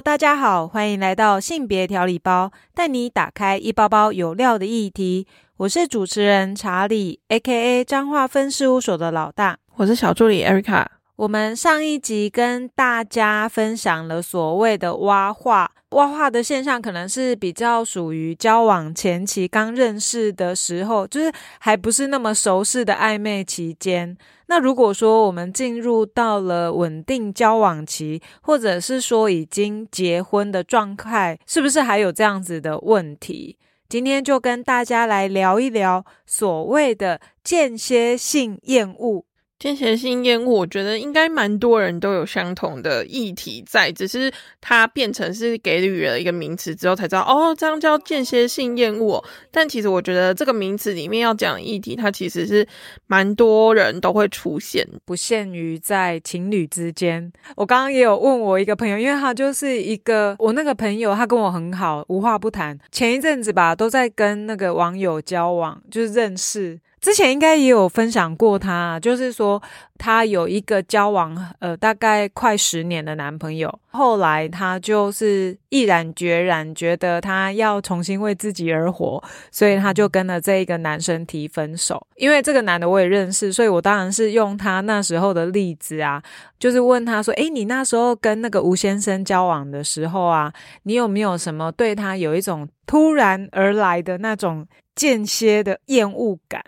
大家好，欢迎来到性别调理包，带你打开一包包有料的议题。我是主持人查理，A.K.A. 彰化分事务所的老大。我是小助理艾瑞卡。我们上一集跟大家分享了所谓的挖话，挖话的现象可能是比较属于交往前期刚认识的时候，就是还不是那么熟识的暧昧期间。那如果说我们进入到了稳定交往期，或者是说已经结婚的状态，是不是还有这样子的问题？今天就跟大家来聊一聊所谓的间歇性厌恶。间歇性厌恶，我觉得应该蛮多人都有相同的议题在，只是它变成是给予了一个名词之后才知道，哦，这样叫间歇性厌恶。但其实我觉得这个名词里面要讲议题，它其实是蛮多人都会出现，不限于在情侣之间。我刚刚也有问我一个朋友，因为他就是一个我那个朋友，他跟我很好，无话不谈。前一阵子吧，都在跟那个网友交往，就是认识。之前应该也有分享过，他就是说他有一个交往呃大概快十年的男朋友，后来他就是毅然决然觉得他要重新为自己而活，所以他就跟了这一个男生提分手。因为这个男的我也认识，所以我当然是用他那时候的例子啊，就是问他说：“诶，你那时候跟那个吴先生交往的时候啊，你有没有什么对他有一种突然而来的那种间歇的厌恶感？”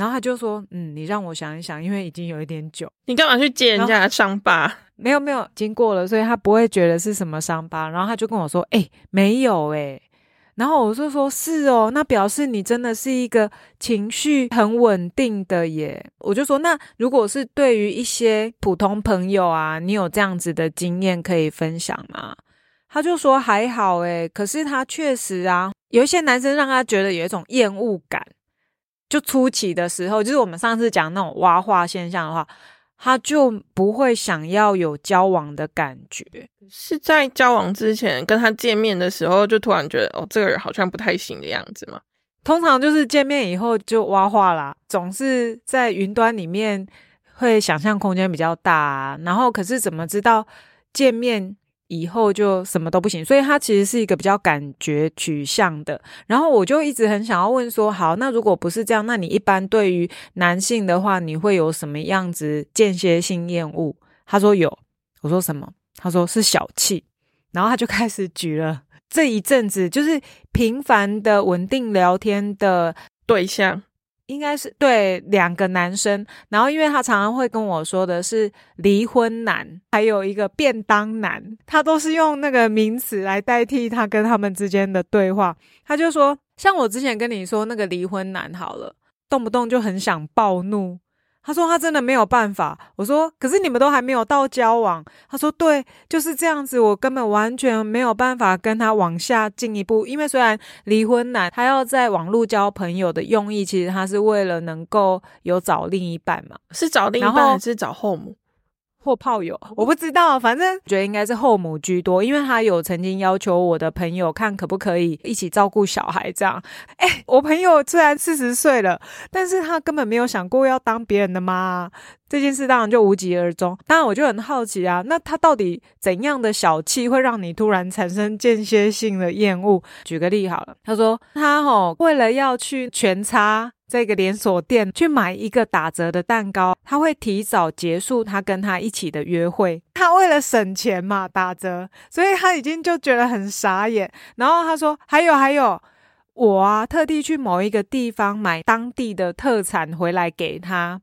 然后他就说：“嗯，你让我想一想，因为已经有一点久，你干嘛去揭人家的伤疤？没有没有，经过了，所以他不会觉得是什么伤疤。然后他就跟我说：‘哎，没有哎。’然后我就说：‘是哦，那表示你真的是一个情绪很稳定的耶。’我就说：‘那如果是对于一些普通朋友啊，你有这样子的经验可以分享吗？’他就说：‘还好哎，可是他确实啊，有一些男生让他觉得有一种厌恶感。’就初期的时候，就是我们上次讲那种挖化现象的话，他就不会想要有交往的感觉。是在交往之前跟他见面的时候，就突然觉得哦，这个人好像不太行的样子嘛。通常就是见面以后就挖化啦，总是在云端里面会想象空间比较大，然后可是怎么知道见面？以后就什么都不行，所以他其实是一个比较感觉取向的。然后我就一直很想要问说，好，那如果不是这样，那你一般对于男性的话，你会有什么样子间歇性厌恶？他说有，我说什么？他说是小气。然后他就开始举了这一阵子就是频繁的稳定聊天的对象。应该是对两个男生，然后因为他常常会跟我说的是离婚男，还有一个便当男，他都是用那个名词来代替他跟他们之间的对话。他就说，像我之前跟你说那个离婚男，好了，动不动就很想暴怒。他说他真的没有办法。我说可是你们都还没有到交往。他说对，就是这样子，我根本完全没有办法跟他往下进一步。因为虽然离婚男他要在网络交朋友的用意，其实他是为了能够有找另一半嘛，是找另一半还是找后母？或炮友，我不知道，反正觉得应该是后母居多，因为他有曾经要求我的朋友看可不可以一起照顾小孩这样。哎，我朋友虽然四十岁了，但是他根本没有想过要当别人的妈，这件事当然就无疾而终。当然我就很好奇啊，那他到底怎样的小气会让你突然产生间歇性的厌恶？举个例好了，他说他吼为了要去全差。这个连锁店去买一个打折的蛋糕，他会提早结束他跟他一起的约会。他为了省钱嘛，打折，所以他已经就觉得很傻眼。然后他说：“还有还有，我啊特地去某一个地方买当地的特产回来给他，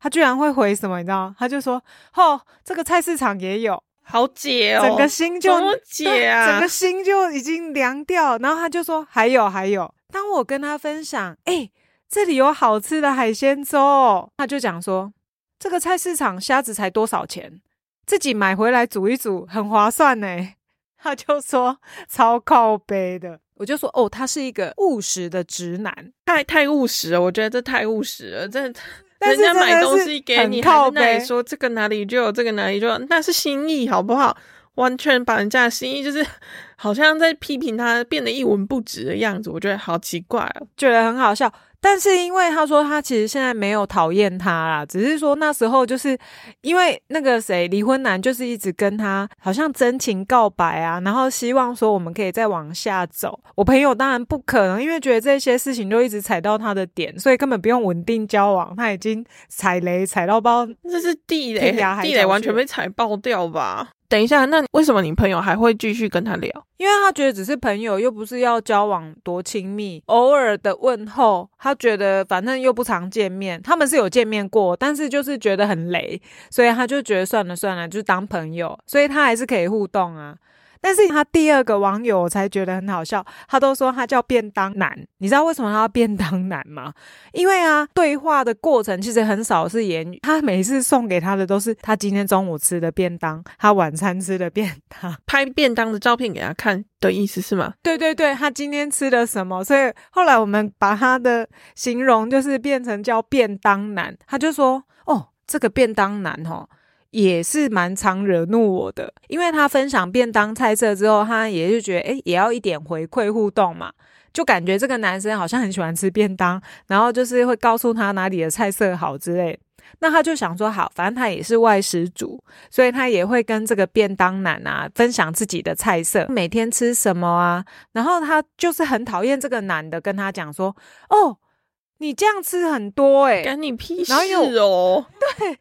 他居然会回什么？你知道？他就说：‘哦，这个菜市场也有，好解哦。’整个心就解啊，整个心就已经凉掉。然后他就说：‘还有还有。’当我跟他分享，哎。这里有好吃的海鲜粥，他就讲说，这个菜市场虾子才多少钱，自己买回来煮一煮很划算呢。他就说超靠背的，我就说哦，他是一个务实的直男，太太务实了，我觉得这太务实了，这人家买东西给你，靠背说这个哪里就有这个哪里就有，那是心意好不好？完全把人家的心意就是好像在批评他，变得一文不值的样子，我觉得好奇怪哦，觉得很好笑。但是因为他说他其实现在没有讨厌他啦，只是说那时候就是因为那个谁离婚男就是一直跟他好像真情告白啊，然后希望说我们可以再往下走。我朋友当然不可能，因为觉得这些事情就一直踩到他的点，所以根本不用稳定交往。他已经踩雷踩到爆，这是地雷，地雷完全被踩爆掉吧。等一下，那为什么你朋友还会继续跟他聊？因为他觉得只是朋友，又不是要交往多亲密，偶尔的问候，他觉得反正又不常见面，他们是有见面过，但是就是觉得很雷，所以他就觉得算了算了，就当朋友，所以他还是可以互动啊。但是他第二个网友我才觉得很好笑，他都说他叫便当男，你知道为什么他叫便当男吗？因为啊，对话的过程其实很少是言语，他每次送给他的都是他今天中午吃的便当，他晚餐吃的便当，拍便当的照片给他看的意思是吗？对对对，他今天吃的什么？所以后来我们把他的形容就是变成叫便当男，他就说哦，这个便当男哦。也是蛮常惹怒我的，因为他分享便当菜色之后，他也就觉得，哎，也要一点回馈互动嘛，就感觉这个男生好像很喜欢吃便当，然后就是会告诉他哪里的菜色好之类。那他就想说，好，反正他也是外食族，所以他也会跟这个便当男啊分享自己的菜色，每天吃什么啊。然后他就是很讨厌这个男的跟他讲说，哦，你这样吃很多，哎，干你屁事哦，对。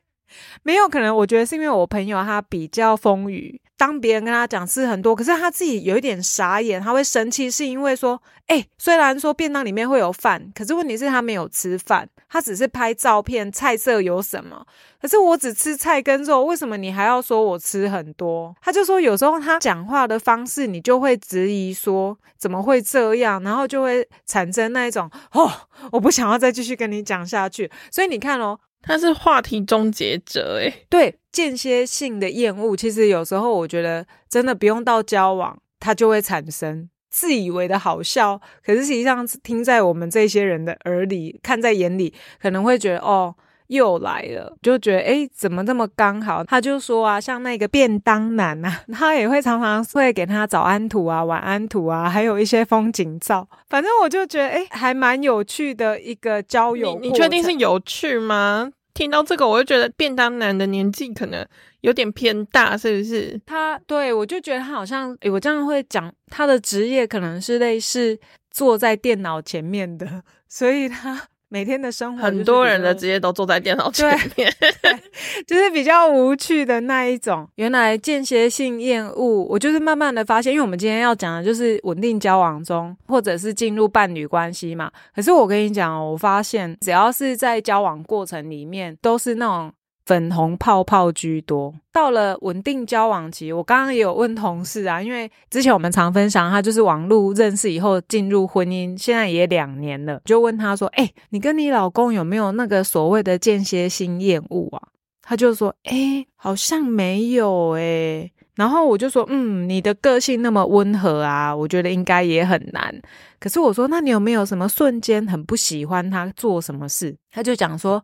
没有可能，我觉得是因为我朋友他比较风雨，当别人跟他讲吃很多，可是他自己有一点傻眼，他会生气，是因为说，哎，虽然说便当里面会有饭，可是问题是他没有吃饭，他只是拍照片，菜色有什么，可是我只吃菜跟肉，为什么你还要说我吃很多？他就说有时候他讲话的方式，你就会质疑说怎么会这样，然后就会产生那一种哦，我不想要再继续跟你讲下去，所以你看哦。他是话题终结者，诶，对间歇性的厌恶，其实有时候我觉得真的不用到交往，他就会产生自以为的好笑，可是实际上听在我们这些人的耳里，看在眼里，可能会觉得哦，又来了，就觉得诶，怎么这么刚好？他就说啊，像那个便当男啊，他也会常常会给他早安图啊、晚安图啊，还有一些风景照，反正我就觉得诶，还蛮有趣的一个交友。你确定是有趣吗？听到这个，我就觉得便当男的年纪可能有点偏大，是不是？他对我就觉得他好像，诶，我这样会讲，他的职业可能是类似坐在电脑前面的，所以他。每天的生活，很多人的职业都坐在电脑前面，就是比较无趣的那一种。原来间歇性厌恶，我就是慢慢的发现，因为我们今天要讲的就是稳定交往中，或者是进入伴侣关系嘛。可是我跟你讲哦，我发现只要是在交往过程里面，都是那种。粉红泡泡居多。到了稳定交往期，我刚刚也有问同事啊，因为之前我们常分享，他就是网络认识以后进入婚姻，现在也两年了，就问他说：“哎，你跟你老公有没有那个所谓的间歇性厌恶啊？”他就说：“哎，好像没有哎。”然后我就说：“嗯，你的个性那么温和啊，我觉得应该也很难。”可是我说：“那你有没有什么瞬间很不喜欢他做什么事？”他就讲说。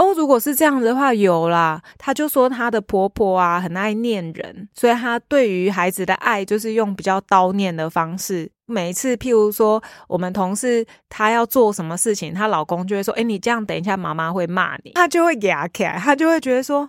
哦，如果是这样的话，有啦。她就说她的婆婆啊很爱念人，所以她对于孩子的爱就是用比较叨念的方式。每一次，譬如说我们同事她要做什么事情，她老公就会说：“哎，你这样等一下妈妈会骂你。”她就会牙起来，她就会觉得说。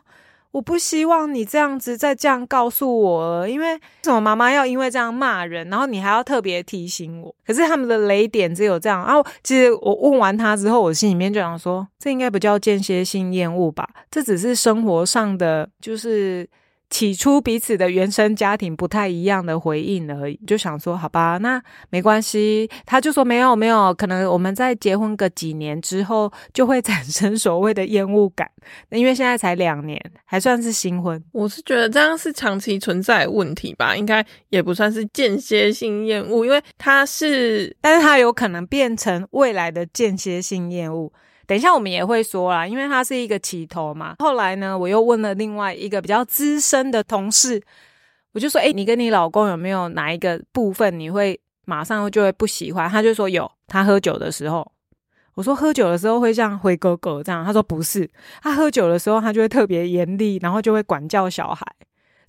我不希望你这样子再这样告诉我了，因为什么妈妈要因为这样骂人，然后你还要特别提醒我。可是他们的雷点只有这样。然后其实我问完他之后，我心里面就想说，这应该不叫间歇性厌恶吧？这只是生活上的，就是。起初彼此的原生家庭不太一样的回应而已，就想说好吧，那没关系。他就说没有没有，可能我们在结婚个几年之后就会产生所谓的厌恶感，因为现在才两年，还算是新婚。我是觉得这样是长期存在问题吧，应该也不算是间歇性厌恶，因为他是，但是他有可能变成未来的间歇性厌恶。等一下，我们也会说啦，因为他是一个起头嘛。后来呢，我又问了另外一个比较资深的同事，我就说：“哎，你跟你老公有没有哪一个部分你会马上就会不喜欢？”他就说有，他喝酒的时候。我说喝酒的时候会像灰哥哥这样，他说不是，他喝酒的时候他就会特别严厉，然后就会管教小孩。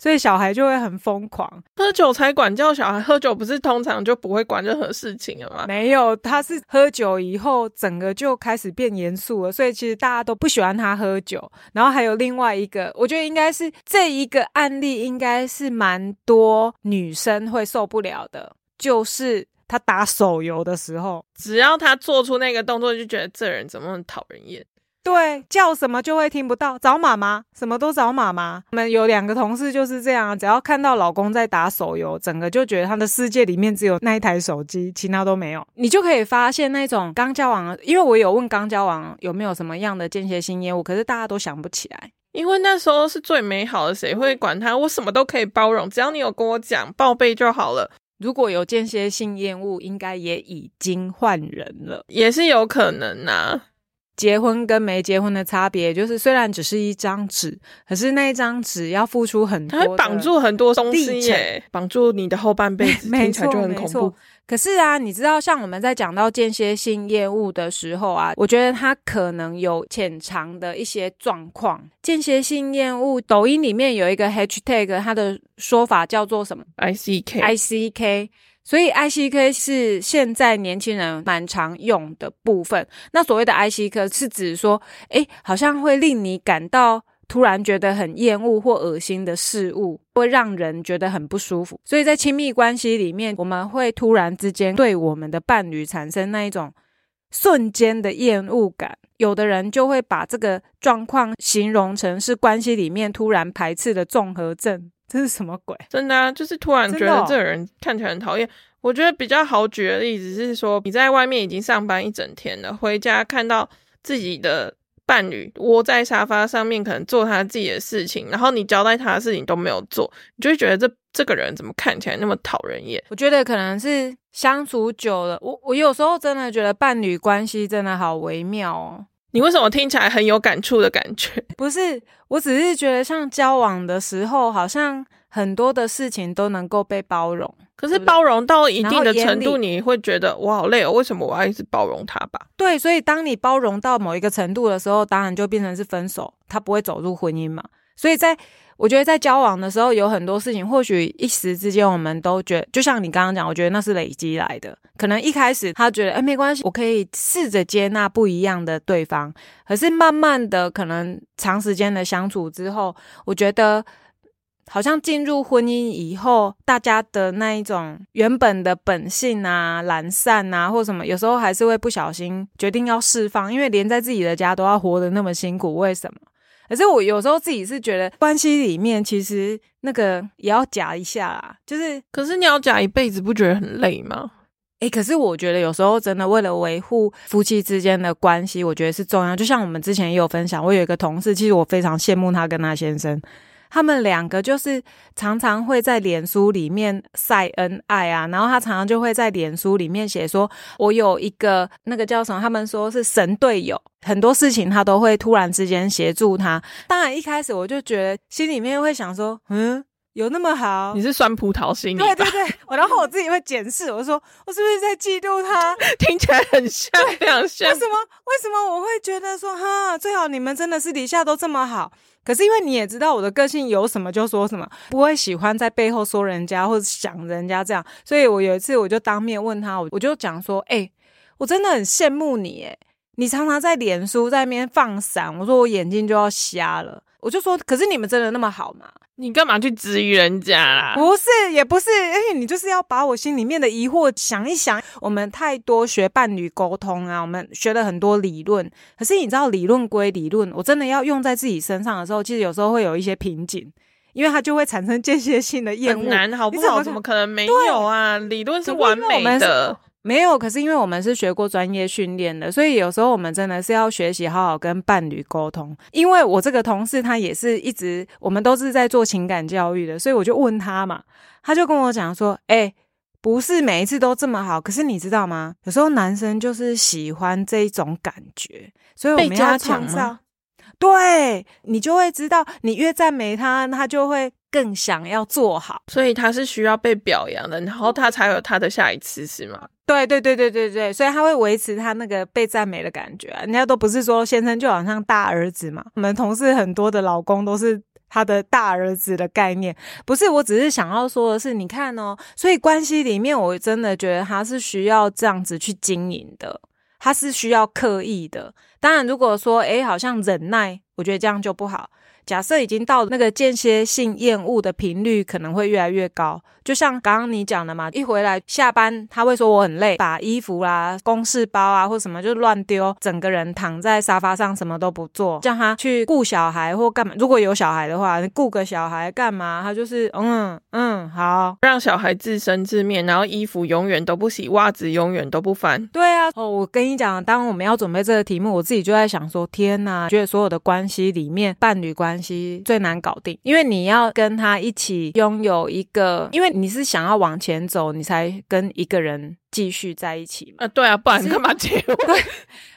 所以小孩就会很疯狂。喝酒才管教小孩，喝酒不是通常就不会管任何事情了吗？没有，他是喝酒以后整个就开始变严肃了，所以其实大家都不喜欢他喝酒。然后还有另外一个，我觉得应该是这一个案例，应该是蛮多女生会受不了的，就是他打手游的时候，只要他做出那个动作，就觉得这人怎么讨人厌。对，叫什么就会听不到，找妈妈，什么都找妈妈。我们有两个同事就是这样，只要看到老公在打手游，整个就觉得他的世界里面只有那一台手机，其他都没有。你就可以发现那种刚交往，因为我有问刚交往有没有什么样的间歇性业务，可是大家都想不起来，因为那时候是最美好的，谁会管他？我什么都可以包容，只要你有跟我讲报备就好了。如果有间歇性厌恶，应该也已经换人了，也是有可能呐。结婚跟没结婚的差别，就是虽然只是一张纸，可是那一张纸要付出很多，它会绑住很多东西耶，绑住你的后半辈子，听起来就很恐怖。可是啊，你知道，像我们在讲到间歇性厌恶的时候啊，我觉得它可能有潜藏的一些状况。间歇性厌恶，抖音里面有一个 hashtag，它的说法叫做什么？I C K I C K。所以 I C K 是现在年轻人蛮常用的部分。那所谓的 I C K 是指说，哎，好像会令你感到突然觉得很厌恶或恶心的事物，会让人觉得很不舒服。所以在亲密关系里面，我们会突然之间对我们的伴侣产生那一种瞬间的厌恶感。有的人就会把这个状况形容成是关系里面突然排斥的综合症。这是什么鬼？真的啊，就是突然觉得这个人看起来很讨厌。我觉得比较好举的例子是说，你在外面已经上班一整天了，回家看到自己的伴侣窝在沙发上面，可能做他自己的事情，然后你交代他的事情都没有做，你就会觉得这这个人怎么看起来那么讨人厌？我觉得可能是相处久了，我我有时候真的觉得伴侣关系真的好微妙哦。你为什么听起来很有感触的感觉？不是，我只是觉得像交往的时候，好像很多的事情都能够被包容。可是包容到一定的程度，你会觉得我好累哦，为什么我要一直包容他吧？对，所以当你包容到某一个程度的时候，当然就变成是分手，他不会走入婚姻嘛。所以在我觉得在交往的时候，有很多事情，或许一时之间我们都觉，就像你刚刚讲，我觉得那是累积来的。可能一开始他觉得，哎，没关系，我可以试着接纳不一样的对方。可是慢慢的，可能长时间的相处之后，我觉得好像进入婚姻以后，大家的那一种原本的本性啊、懒散啊，或什么，有时候还是会不小心决定要释放，因为连在自己的家都要活得那么辛苦，为什么？可是我有时候自己是觉得，关系里面其实那个也要夹一下啦。就是，可是你要夹一辈子，不觉得很累吗？诶，可是我觉得有时候真的为了维护夫妻之间的关系，我觉得是重要。就像我们之前也有分享，我有一个同事，其实我非常羡慕他跟他先生。他们两个就是常常会在脸书里面晒恩爱啊，然后他常常就会在脸书里面写说：“我有一个那个叫什么？他们说是神队友，很多事情他都会突然之间协助他。”当然一开始我就觉得心里面会想说：“嗯，有那么好？你是酸葡萄心？”对对对，我然后我自己会检视，我说 我是不是在嫉妒他？听起来很像，非常像。为什么？为什么我会觉得说哈，最好你们真的私底下都这么好？可是因为你也知道我的个性，有什么就说什么，不会喜欢在背后说人家或者想人家这样。所以我有一次我就当面问他，我我就讲说：“哎，我真的很羡慕你，哎，你常常在脸书在那边放闪，我说我眼睛就要瞎了。”我就说，可是你们真的那么好吗？你干嘛去质疑人家啦？不是，也不是，而且你就是要把我心里面的疑惑想一想。我们太多学伴侣沟通啊，我们学了很多理论，可是你知道，理论归理论，我真的要用在自己身上的时候，其实有时候会有一些瓶颈，因为它就会产生间歇性的厌恶。很难，好不好？怎么可能没有啊？理论是完美的。没有，可是因为我们是学过专业训练的，所以有时候我们真的是要学习好好跟伴侣沟通。因为我这个同事他也是一直，我们都是在做情感教育的，所以我就问他嘛，他就跟我讲说：“哎，不是每一次都这么好，可是你知道吗？有时候男生就是喜欢这种感觉，所以我们要创造。对你就会知道，你越赞美他，他就会。”更想要做好，所以他是需要被表扬的，然后他才有他的下一次，是吗？对对对对对对，所以他会维持他那个被赞美的感觉。人家都不是说先生就好像大儿子嘛，我们同事很多的老公都是他的大儿子的概念。不是，我只是想要说的是，你看哦，所以关系里面，我真的觉得他是需要这样子去经营的，他是需要刻意的。当然，如果说诶，好像忍耐，我觉得这样就不好。假设已经到那个间歇性厌恶的频率，可能会越来越高。就像刚刚你讲的嘛，一回来下班，他会说我很累，把衣服啦、公事包啊或什么就乱丢，整个人躺在沙发上什么都不做，叫他去顾小孩或干嘛。如果有小孩的话，你顾个小孩干嘛？他就是嗯嗯好，让小孩自生自灭，然后衣服永远都不洗，袜子永远都不翻。对啊，哦，我跟你讲，当我们要准备这个题目，我自己就在想说，天哪，觉得所有的关系里面，伴侣关系最难搞定，因为你要跟他一起拥有一个，因为。你是想要往前走，你才跟一个人继续在一起嘛？啊，对啊，不然干嘛结婚？对，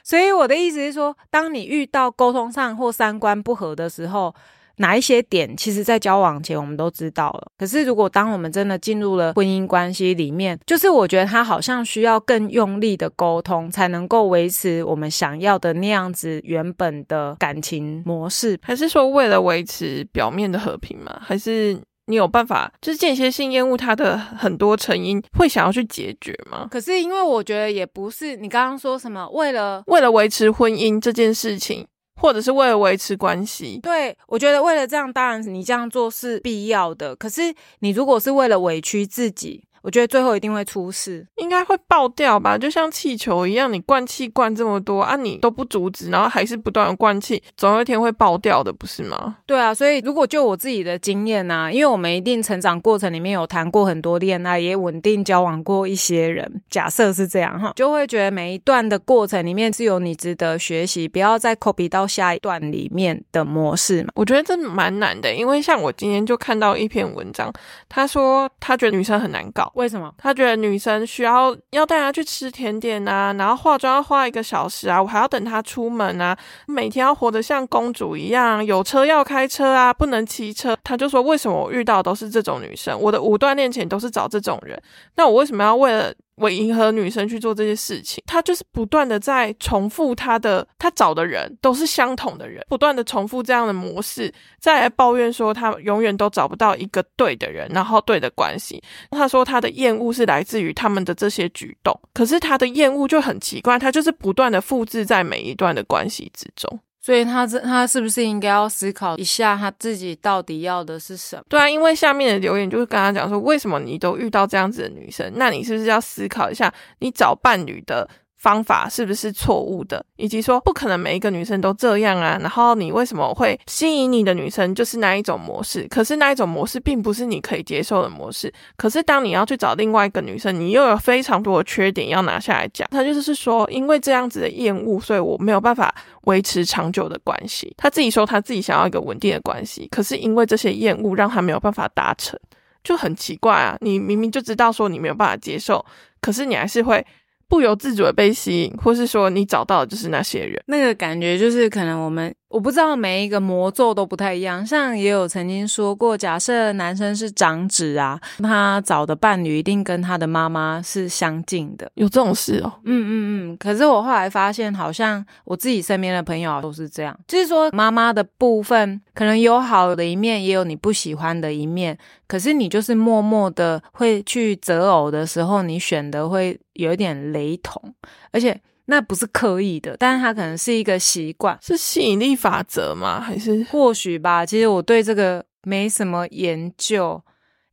所以我的意思是说，当你遇到沟通上或三观不合的时候，哪一些点，其实在交往前我们都知道了。可是如果当我们真的进入了婚姻关系里面，就是我觉得他好像需要更用力的沟通，才能够维持我们想要的那样子原本的感情模式，还是说为了维持表面的和平吗？还是？你有办法，就是间歇性厌恶它的很多成因，会想要去解决吗？可是因为我觉得也不是你刚刚说什么为了为了维持婚姻这件事情，或者是为了维持关系。对，我觉得为了这样，当然你这样做是必要的。可是你如果是为了委屈自己。我觉得最后一定会出事，应该会爆掉吧，就像气球一样，你灌气灌这么多啊，你都不阻止，然后还是不断的灌气，总有一天会爆掉的，不是吗？对啊，所以如果就我自己的经验呐，因为我们一定成长过程里面有谈过很多恋爱，也稳定交往过一些人，假设是这样哈，就会觉得每一段的过程里面是有你值得学习，不要再 copy 到下一段里面的模式嘛。我觉得这蛮难的，因为像我今天就看到一篇文章，他说他觉得女生很难搞。为什么？他觉得女生需要要带她去吃甜点啊，然后化妆要花一个小时啊，我还要等她出门啊，每天要活得像公主一样，有车要开车啊，不能骑车。他就说：为什么我遇到都是这种女生？我的五段恋情都是找这种人，那我为什么要为了？为迎合女生去做这些事情，他就是不断的在重复他的，他找的人都是相同的人，不断的重复这样的模式，再来抱怨说他永远都找不到一个对的人，然后对的关系。他说他的厌恶是来自于他们的这些举动，可是他的厌恶就很奇怪，他就是不断的复制在每一段的关系之中。所以他这他是不是应该要思考一下他自己到底要的是什么？对啊，因为下面的留言就是跟他讲说，为什么你都遇到这样子的女生？那你是不是要思考一下，你找伴侣的？方法是不是错误的？以及说不可能每一个女生都这样啊？然后你为什么会吸引你的女生就是那一种模式？可是那一种模式并不是你可以接受的模式。可是当你要去找另外一个女生，你又有非常多的缺点要拿下来讲。他就是说，因为这样子的厌恶，所以我没有办法维持长久的关系。他自己说他自己想要一个稳定的关系，可是因为这些厌恶让他没有办法达成，就很奇怪啊！你明明就知道说你没有办法接受，可是你还是会。不由自主的被吸引，或是说你找到的就是那些人，那个感觉就是可能我们。我不知道每一个魔咒都不太一样，像也有曾经说过，假设男生是长子啊，他找的伴侣一定跟他的妈妈是相近的，有这种事哦。嗯嗯嗯。可是我后来发现，好像我自己身边的朋友都是这样，就是说妈妈的部分可能有好的一面，也有你不喜欢的一面，可是你就是默默的会去择偶的时候，你选的会有一点雷同，而且。那不是刻意的，但是它可能是一个习惯，是吸引力法则吗？还是或许吧？其实我对这个没什么研究。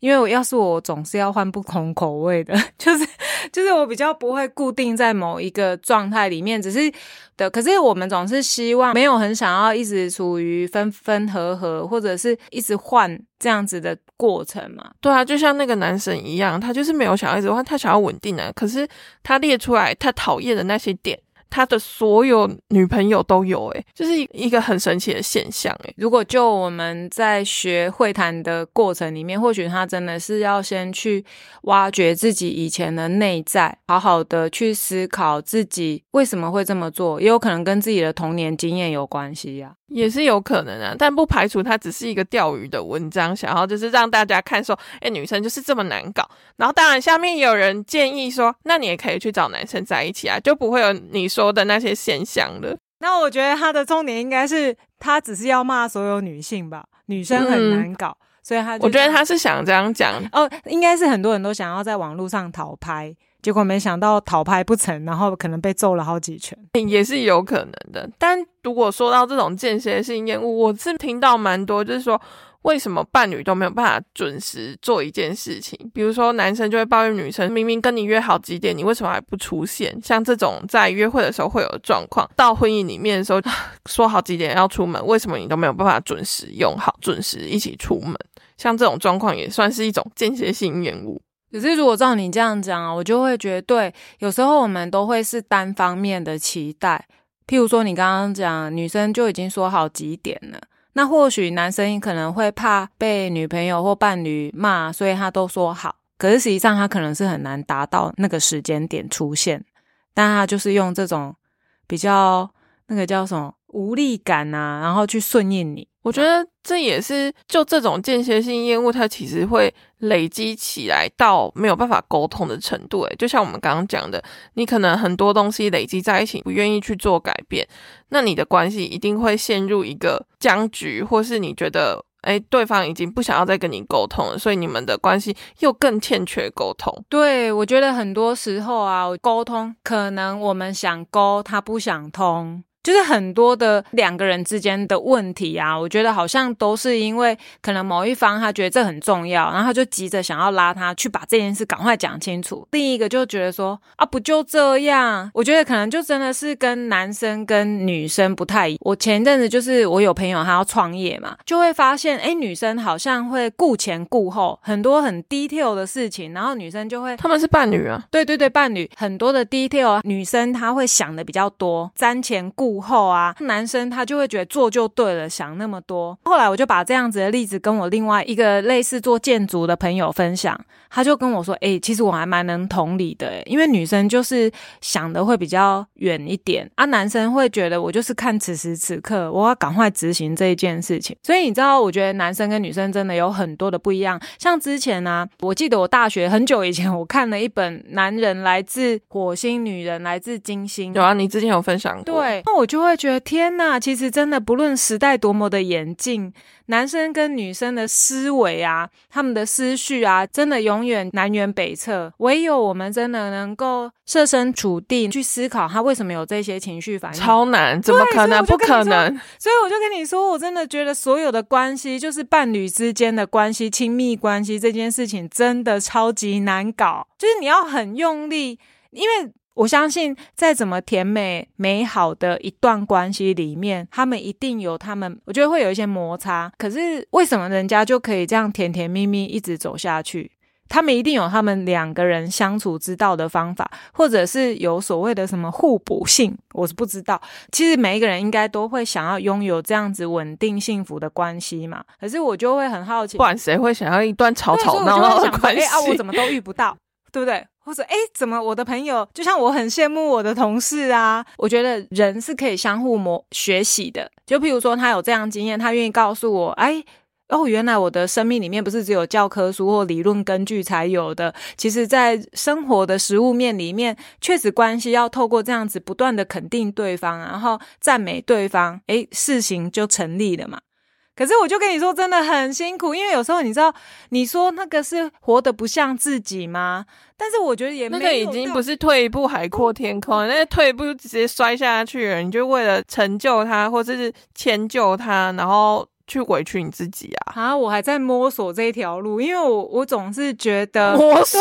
因为我要是我总是要换不同口味的，就是就是我比较不会固定在某一个状态里面，只是的。可是我们总是希望没有很想要一直处于分分合合，或者是一直换这样子的过程嘛？对啊，就像那个男生一样，他就是没有想要一直换，他想要稳定的。可是他列出来他讨厌的那些点。他的所有女朋友都有，诶，就是一个很神奇的现象，诶。如果就我们在学会谈的过程里面，或许他真的是要先去挖掘自己以前的内在，好好的去思考自己为什么会这么做，也有可能跟自己的童年经验有关系呀。也是有可能啊，但不排除他只是一个钓鱼的文章，想要就是让大家看说，哎，女生就是这么难搞。然后当然下面也有人建议说，那你也可以去找男生在一起啊，就不会有你说的那些现象了。那我觉得他的重点应该是。他只是要骂所有女性吧，女生很难搞，所以他我觉得他是想这样讲哦，应该是很多人都想要在网络上讨拍，结果没想到讨拍不成，然后可能被揍了好几拳，也是有可能的。但如果说到这种间歇性厌恶，我是听到蛮多，就是说。为什么伴侣都没有办法准时做一件事情？比如说，男生就会抱怨女生明明跟你约好几点，你为什么还不出现？像这种在约会的时候会有的状况，到婚姻里面的时候说好几点要出门，为什么你都没有办法准时用好、准时一起出门？像这种状况也算是一种间歇性厌恶。可是如果照你这样讲啊，我就会觉得，有时候我们都会是单方面的期待。譬如说，你刚刚讲女生就已经说好几点了。那或许男生可能会怕被女朋友或伴侣骂，所以他都说好。可是实际上他可能是很难达到那个时间点出现，但他就是用这种比较那个叫什么无力感啊，然后去顺应你。我觉得这也是就这种间歇性厌恶，它其实会累积起来到没有办法沟通的程度。诶，就像我们刚刚讲的，你可能很多东西累积在一起，不愿意去做改变，那你的关系一定会陷入一个僵局，或是你觉得，诶对方已经不想要再跟你沟通了，所以你们的关系又更欠缺沟通。对，我觉得很多时候啊，沟通可能我们想沟，他不想通。就是很多的两个人之间的问题啊，我觉得好像都是因为可能某一方他觉得这很重要，然后他就急着想要拉他去把这件事赶快讲清楚。另一个就觉得说啊，不就这样？我觉得可能就真的是跟男生跟女生不太一。我前一阵子就是我有朋友他要创业嘛，就会发现哎，女生好像会顾前顾后，很多很 detail 的事情，然后女生就会他们是伴侣啊，对对对，伴侣很多的 detail，女生她会想的比较多，瞻前顾。后啊，男生他就会觉得做就对了，想那么多。后来我就把这样子的例子跟我另外一个类似做建筑的朋友分享，他就跟我说：“哎，其实我还蛮能同理的，因为女生就是想的会比较远一点啊，男生会觉得我就是看此时此刻，我要赶快执行这一件事情。所以你知道，我觉得男生跟女生真的有很多的不一样。像之前呢，我记得我大学很久以前，我看了一本《男人来自火星，女人来自金星》。有啊，你之前有分享过。对，那我。就会觉得天呐，其实真的不论时代多么的严峻，男生跟女生的思维啊，他们的思绪啊，真的永远南辕北辙。唯有我们真的能够设身处地去思考，他为什么有这些情绪反应，超难，怎么可能？不可能。所以我就跟你说，我真的觉得所有的关系，就是伴侣之间的关系、亲密关系这件事情，真的超级难搞。就是你要很用力，因为。我相信，再怎么甜美美好的一段关系里面，他们一定有他们，我觉得会有一些摩擦。可是为什么人家就可以这样甜甜蜜蜜一直走下去？他们一定有他们两个人相处之道的方法，或者是有所谓的什么互补性，我是不知道。其实每一个人应该都会想要拥有这样子稳定幸福的关系嘛。可是我就会很好奇，不管谁会想要一段吵吵闹闹的关系啊？我怎么都遇不到，对不对？或者哎，怎么我的朋友就像我很羡慕我的同事啊？我觉得人是可以相互磨学习的。就譬如说他有这样经验，他愿意告诉我，哎哦，原来我的生命里面不是只有教科书或理论根据才有的。其实，在生活的实物面里面，确实关系要透过这样子不断的肯定对方，然后赞美对方，哎，事情就成立了嘛。可是我就跟你说，真的很辛苦，因为有时候你知道，你说那个是活得不像自己吗？但是我觉得也那个已经不是退一步海阔天空，那退一步就直接摔下去了。你就为了成就他，或者是迁就他，然后。去委屈你自己啊！啊，我还在摸索这一条路，因为我我总是觉得摸索，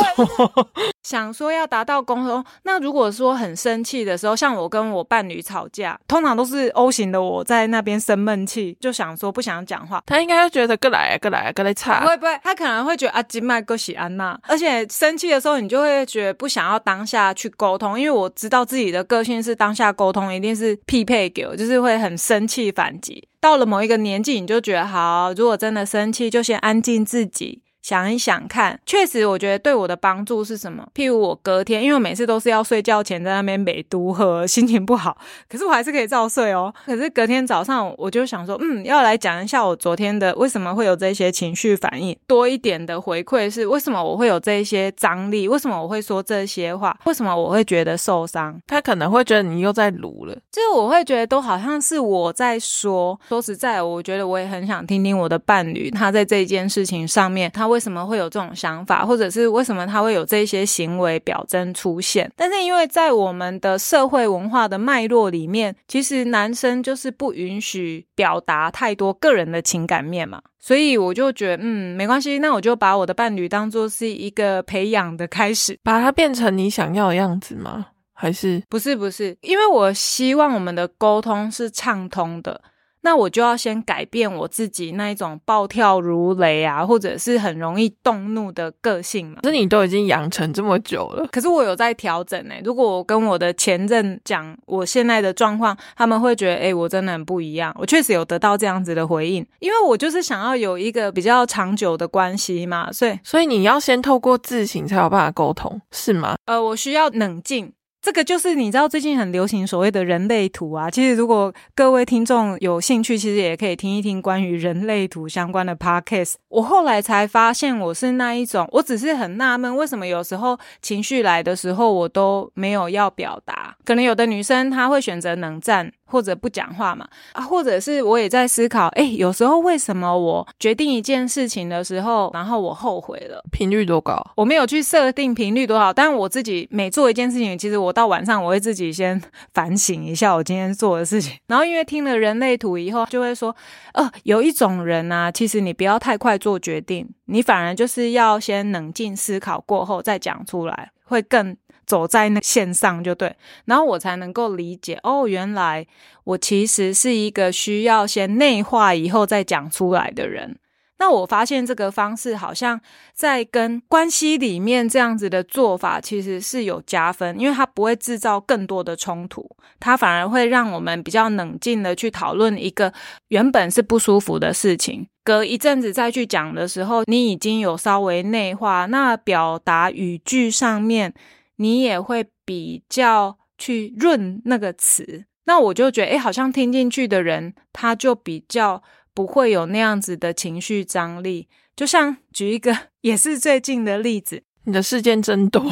想说要达到沟通。那如果说很生气的时候，像我跟我伴侣吵架，通常都是 O 型的，我在那边生闷气，就想说不想讲话。他应该觉得过来过来过来吵，会不会？他可能会觉得啊，金麦哥喜安娜。而且生气的时候，你就会觉得不想要当下去沟通，因为我知道自己的个性是当下沟通一定是匹配给我，就是会很生气反击。到了某一个年纪，你就觉得好，如果真的生气，就先安静自己，想一想看，确实我觉得对我的帮助是什么？譬如我隔天，因为我每次都是要睡觉前在那边美都喝，心情不好，可是我还是可以照睡哦。可是隔天早上我就想说，嗯，要来讲一下我昨天的为什么会有这些情绪反应，多一点的回馈是为什么我会有这些张力，为什么我会说这些话，为什么我会觉得受伤？他可能会觉得你又在撸了，就是我会觉得都好像是我在说。说实在，我觉得我也很想听听我的伴侣他在这件事情上面他。为什么会有这种想法，或者是为什么他会有这些行为表征出现？但是因为在我们的社会文化的脉络里面，其实男生就是不允许表达太多个人的情感面嘛，所以我就觉得，嗯，没关系，那我就把我的伴侣当做是一个培养的开始，把它变成你想要的样子吗？还是不是？不是，因为我希望我们的沟通是畅通的。那我就要先改变我自己那一种暴跳如雷啊，或者是很容易动怒的个性嘛。可是你都已经养成这么久了，可是我有在调整呢。如果我跟我的前任讲我现在的状况，他们会觉得，哎，我真的很不一样。我确实有得到这样子的回应，因为我就是想要有一个比较长久的关系嘛。所以，所以你要先透过自省才有办法沟通，是吗？呃，我需要冷静。这个就是你知道最近很流行所谓的人类图啊，其实如果各位听众有兴趣，其实也可以听一听关于人类图相关的 podcast。我后来才发现我是那一种，我只是很纳闷，为什么有时候情绪来的时候我都没有要表达？可能有的女生她会选择冷战。或者不讲话嘛，啊，或者是我也在思考，哎，有时候为什么我决定一件事情的时候，然后我后悔了，频率多高？我没有去设定频率多少，但我自己每做一件事情，其实我到晚上我会自己先 反省一下我今天做的事情，然后因为听了人类图以后，就会说，呃，有一种人啊，其实你不要太快做决定，你反而就是要先冷静思考过后再讲出来，会更。走在那线上就对，然后我才能够理解哦，原来我其实是一个需要先内化以后再讲出来的人。那我发现这个方式好像在跟关系里面这样子的做法其实是有加分，因为它不会制造更多的冲突，它反而会让我们比较冷静的去讨论一个原本是不舒服的事情，隔一阵子再去讲的时候，你已经有稍微内化，那表达语句上面。你也会比较去润那个词，那我就觉得，哎，好像听进去的人，他就比较不会有那样子的情绪张力。就像举一个 也是最近的例子，你的事件真多。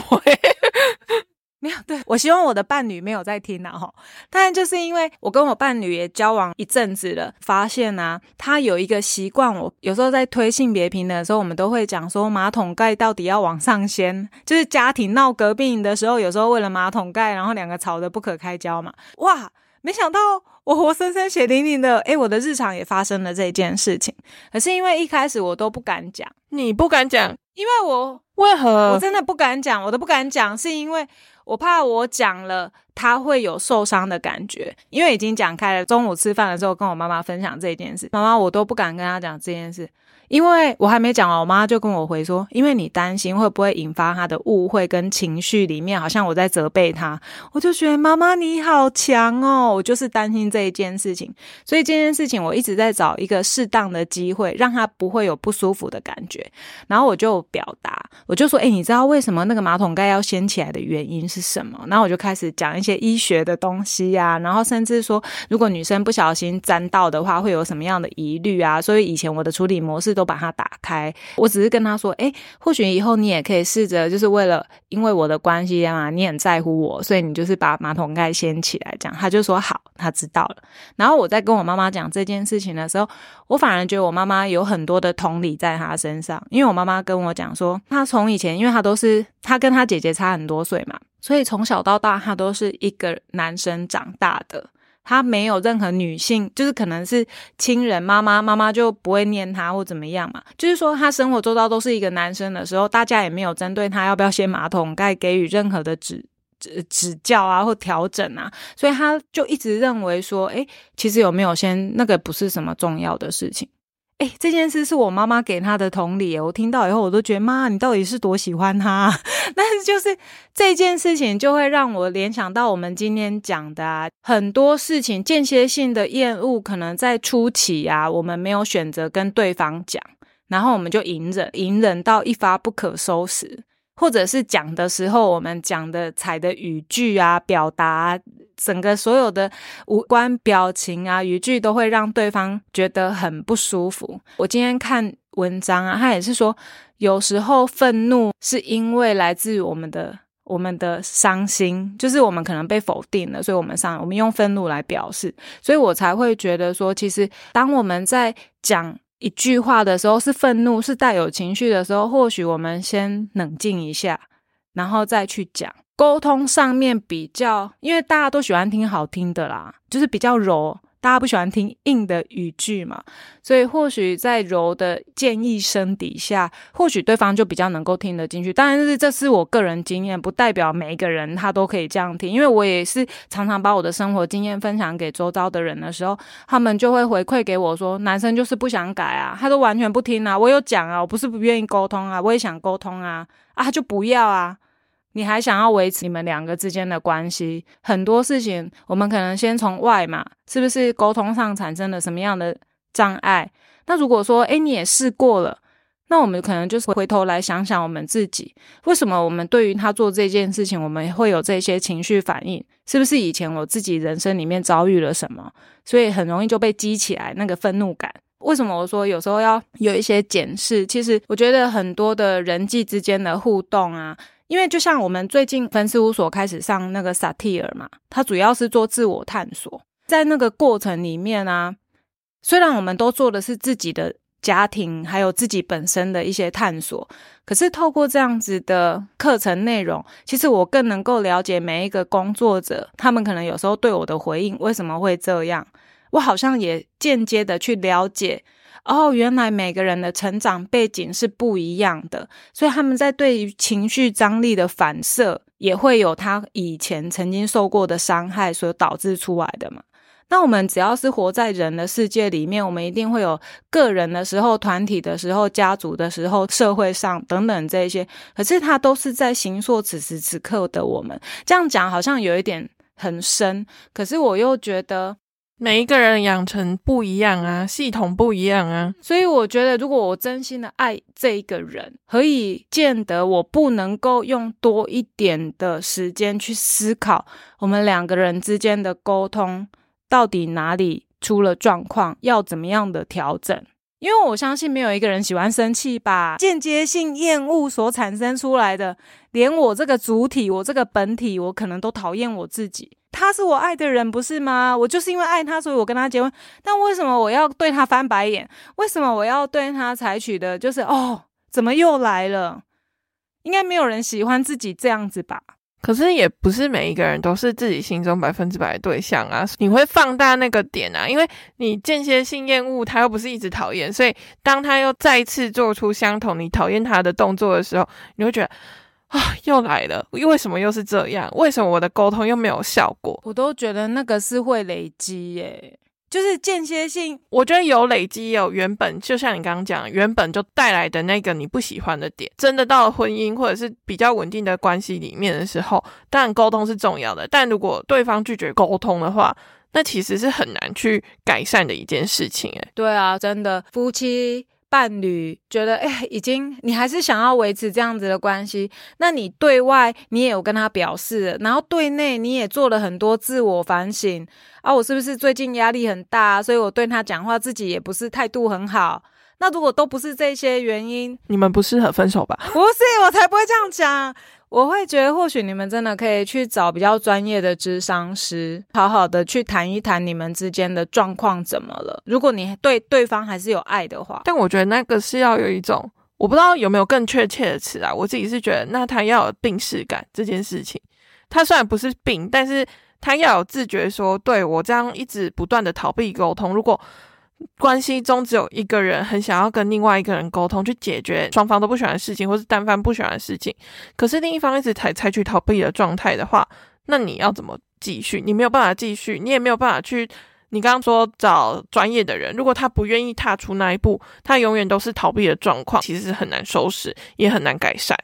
没有，对我希望我的伴侣没有在听啊哈。但就是因为我跟我伴侣也交往一阵子了，发现啊，他有一个习惯，我有时候在推性别平等的时候，我们都会讲说马桶盖到底要往上掀，就是家庭闹隔壁的时候，有时候为了马桶盖，然后两个吵得不可开交嘛。哇，没想到我活生生血淋淋的，诶，我的日常也发生了这件事情。可是因为一开始我都不敢讲，你不敢讲，因为我为何我真的不敢讲，我都不敢讲，是因为。我怕我讲了，他会有受伤的感觉，因为已经讲开了。中午吃饭的时候，跟我妈妈分享这件事，妈妈我都不敢跟他讲这件事。因为我还没讲完，我妈就跟我回说：“因为你担心会不会引发他的误会跟情绪，里面好像我在责备他。”我就觉得妈妈你好强哦，我就是担心这一件事情，所以这件事情我一直在找一个适当的机会，让他不会有不舒服的感觉。然后我就表达，我就说：“哎，你知道为什么那个马桶盖要掀起来的原因是什么？”然后我就开始讲一些医学的东西呀，然后甚至说，如果女生不小心沾到的话，会有什么样的疑虑啊？所以以前我的处理模式。都把它打开，我只是跟他说，哎，或许以后你也可以试着，就是为了因为我的关系啊，你很在乎我，所以你就是把马桶盖掀起来，这样他就说好，他知道了。然后我在跟我妈妈讲这件事情的时候，我反而觉得我妈妈有很多的同理在她身上，因为我妈妈跟我讲说，她从以前，因为她都是她跟她姐姐差很多岁嘛，所以从小到大她都是一个男生长大的。他没有任何女性，就是可能是亲人妈妈，妈妈就不会念他或怎么样嘛。就是说，他生活周遭都是一个男生的时候，大家也没有针对他要不要掀马桶盖给予任何的指指指教啊或调整啊，所以他就一直认为说，哎，其实有没有先那个不是什么重要的事情。哎，这件事是我妈妈给他的同理，我听到以后我都觉得妈，你到底是多喜欢他？但是就是这件事情就会让我联想到我们今天讲的啊，很多事情间歇性的厌恶，可能在初期啊，我们没有选择跟对方讲，然后我们就隐忍，隐忍到一发不可收拾，或者是讲的时候，我们讲的采的语句啊、表达，整个所有的五官、表情啊、语句都会让对方觉得很不舒服。我今天看文章啊，他也是说，有时候愤怒是因为来自于我们的。我们的伤心，就是我们可能被否定了，所以我们上，我们用愤怒来表示，所以我才会觉得说，其实当我们在讲一句话的时候，是愤怒，是带有情绪的时候，或许我们先冷静一下，然后再去讲。沟通上面比较，因为大家都喜欢听好听的啦，就是比较柔。大家不喜欢听硬的语句嘛，所以或许在柔的建议声底下，或许对方就比较能够听得进去。当然是这是我个人经验，不代表每一个人他都可以这样听。因为我也是常常把我的生活经验分享给周遭的人的时候，他们就会回馈给我说：“男生就是不想改啊，他都完全不听啊。”我有讲啊，我不是不愿意沟通啊，我也想沟通啊，啊，他就不要啊。你还想要维持你们两个之间的关系，很多事情我们可能先从外嘛，是不是沟通上产生了什么样的障碍？那如果说，诶，你也试过了，那我们可能就是回头来想想我们自己，为什么我们对于他做这件事情，我们会有这些情绪反应？是不是以前我自己人生里面遭遇了什么，所以很容易就被激起来那个愤怒感？为什么我说有时候要有一些检视？其实我觉得很多的人际之间的互动啊。因为就像我们最近分事务所开始上那个萨提尔嘛，它主要是做自我探索，在那个过程里面啊，虽然我们都做的是自己的家庭，还有自己本身的一些探索，可是透过这样子的课程内容，其实我更能够了解每一个工作者，他们可能有时候对我的回应为什么会这样，我好像也间接的去了解。哦，原来每个人的成长背景是不一样的，所以他们在对于情绪张力的反射，也会有他以前曾经受过的伤害所导致出来的嘛。那我们只要是活在人的世界里面，我们一定会有个人的时候、团体的时候、家族的时候、社会上等等这些，可是它都是在行塑此时此刻的我们。这样讲好像有一点很深，可是我又觉得。每一个人养成不一样啊，系统不一样啊，所以我觉得，如果我真心的爱这一个人，可以见得我不能够用多一点的时间去思考我们两个人之间的沟通到底哪里出了状况，要怎么样的调整？因为我相信没有一个人喜欢生气吧，间接性厌恶所产生出来的，连我这个主体，我这个本体，我可能都讨厌我自己。他是我爱的人，不是吗？我就是因为爱他，所以我跟他结婚。但为什么我要对他翻白眼？为什么我要对他采取的就是哦，怎么又来了？应该没有人喜欢自己这样子吧？可是也不是每一个人都是自己心中百分之百的对象啊。你会放大那个点啊，因为你间歇性厌恶他，又不是一直讨厌，所以当他又再次做出相同你讨厌他的动作的时候，你会觉得。啊，又来了！为什么又是这样？为什么我的沟通又没有效果？我都觉得那个是会累积耶，就是间歇性。我觉得有累积，有原本就像你刚刚讲，原本就带来的那个你不喜欢的点。真的到了婚姻或者是比较稳定的关系里面的时候，当然沟通是重要的。但如果对方拒绝沟通的话，那其实是很难去改善的一件事情。诶，对啊，真的夫妻。伴侣觉得，哎，已经你还是想要维持这样子的关系，那你对外你也有跟他表示，然后对内你也做了很多自我反省啊，我是不是最近压力很大，所以我对他讲话自己也不是态度很好。那如果都不是这些原因，你们不适合分手吧？不是，我才不会这样讲。我会觉得，或许你们真的可以去找比较专业的智商师，好好的去谈一谈你们之间的状况怎么了。如果你对对方还是有爱的话，但我觉得那个是要有一种，我不知道有没有更确切的词啊。我自己是觉得，那他要有病视感这件事情。他虽然不是病，但是他要有自觉，说对我这样一直不断的逃避沟通，如果。关系中只有一个人很想要跟另外一个人沟通，去解决双方都不喜欢的事情，或是单方不喜欢的事情。可是另一方一直采采取逃避的状态的话，那你要怎么继续？你没有办法继续，你也没有办法去。你刚刚说找专业的人，如果他不愿意踏出那一步，他永远都是逃避的状况，其实很难收拾，也很难改善。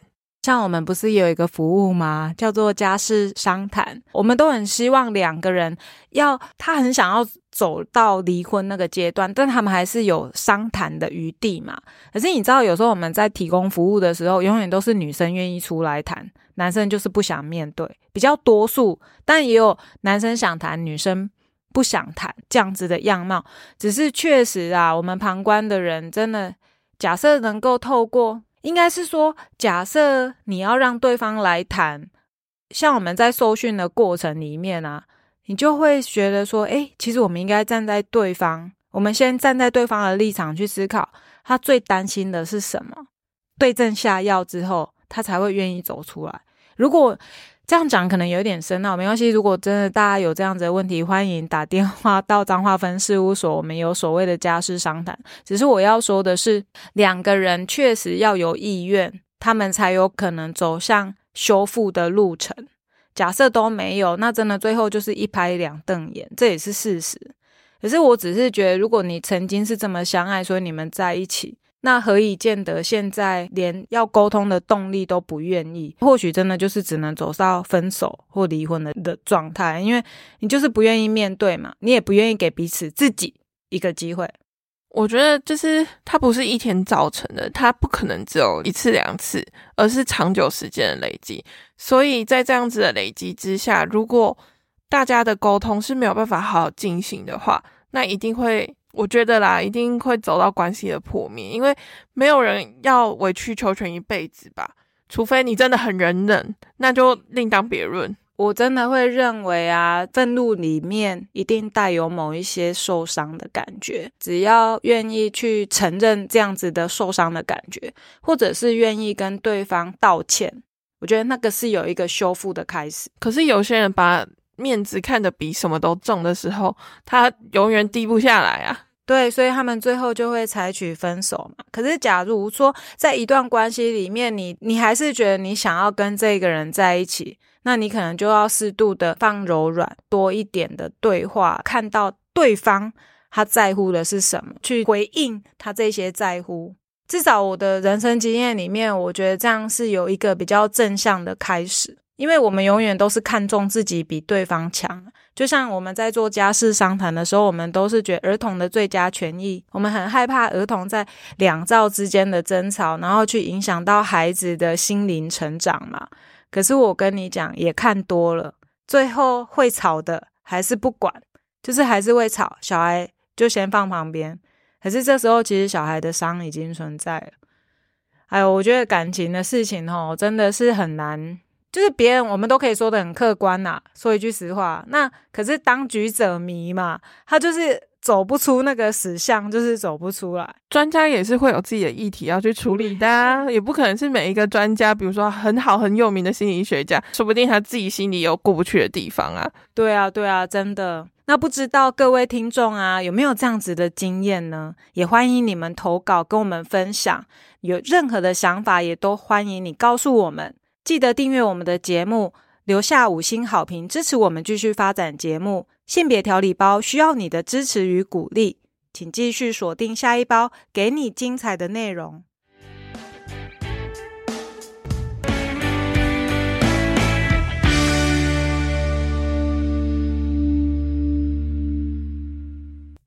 像我们不是有一个服务吗？叫做家事商谈，我们都很希望两个人要，他很想要走到离婚那个阶段，但他们还是有商谈的余地嘛。可是你知道，有时候我们在提供服务的时候，永远都是女生愿意出来谈，男生就是不想面对，比较多数，但也有男生想谈，女生。不想谈这样子的样貌，只是确实啊，我们旁观的人真的，假设能够透过，应该是说，假设你要让对方来谈，像我们在受训的过程里面啊，你就会觉得说，诶，其实我们应该站在对方，我们先站在对方的立场去思考，他最担心的是什么，对症下药之后，他才会愿意走出来。如果这样讲可能有点深奥，没关系。如果真的大家有这样子的问题，欢迎打电话到彰化分事务所，我们有所谓的家事商谈。只是我要说的是，两个人确实要有意愿，他们才有可能走向修复的路程。假设都没有，那真的最后就是一拍两瞪眼，这也是事实。可是我只是觉得，如果你曾经是这么相爱，所以你们在一起。那何以见得现在连要沟通的动力都不愿意？或许真的就是只能走到分手或离婚的的状态，因为你就是不愿意面对嘛，你也不愿意给彼此自己一个机会。我觉得就是它不是一天造成的，它不可能只有一次两次，而是长久时间的累积。所以在这样子的累积之下，如果大家的沟通是没有办法好好进行的话，那一定会。我觉得啦，一定会走到关系的破灭，因为没有人要委曲求全一辈子吧。除非你真的很忍忍，那就另当别论。我真的会认为啊，愤怒里面一定带有某一些受伤的感觉。只要愿意去承认这样子的受伤的感觉，或者是愿意跟对方道歉，我觉得那个是有一个修复的开始。可是有些人把面子看得比什么都重的时候，他永远低不下来啊。对，所以他们最后就会采取分手嘛。可是，假如说在一段关系里面，你你还是觉得你想要跟这个人在一起，那你可能就要适度的放柔软，多一点的对话，看到对方他在乎的是什么，去回应他这些在乎。至少我的人生经验里面，我觉得这样是有一个比较正向的开始。因为我们永远都是看重自己比对方强，就像我们在做家事商谈的时候，我们都是觉得儿童的最佳权益，我们很害怕儿童在两造之间的争吵，然后去影响到孩子的心灵成长嘛。可是我跟你讲，也看多了，最后会吵的还是不管，就是还是会吵，小孩就先放旁边。可是这时候，其实小孩的伤已经存在了。哎呦，我觉得感情的事情哦，真的是很难。就是别人，我们都可以说的很客观呐。说一句实话，那可是当局者迷嘛，他就是走不出那个死巷，就是走不出来。专家也是会有自己的议题要去处理的，也不可能是每一个专家，比如说很好很有名的心理学家，说不定他自己心里有过不去的地方啊。对啊，对啊，真的。那不知道各位听众啊，有没有这样子的经验呢？也欢迎你们投稿跟我们分享，有任何的想法也都欢迎你告诉我们。记得订阅我们的节目，留下五星好评，支持我们继续发展节目。性别调理包需要你的支持与鼓励，请继续锁定下一包，给你精彩的内容。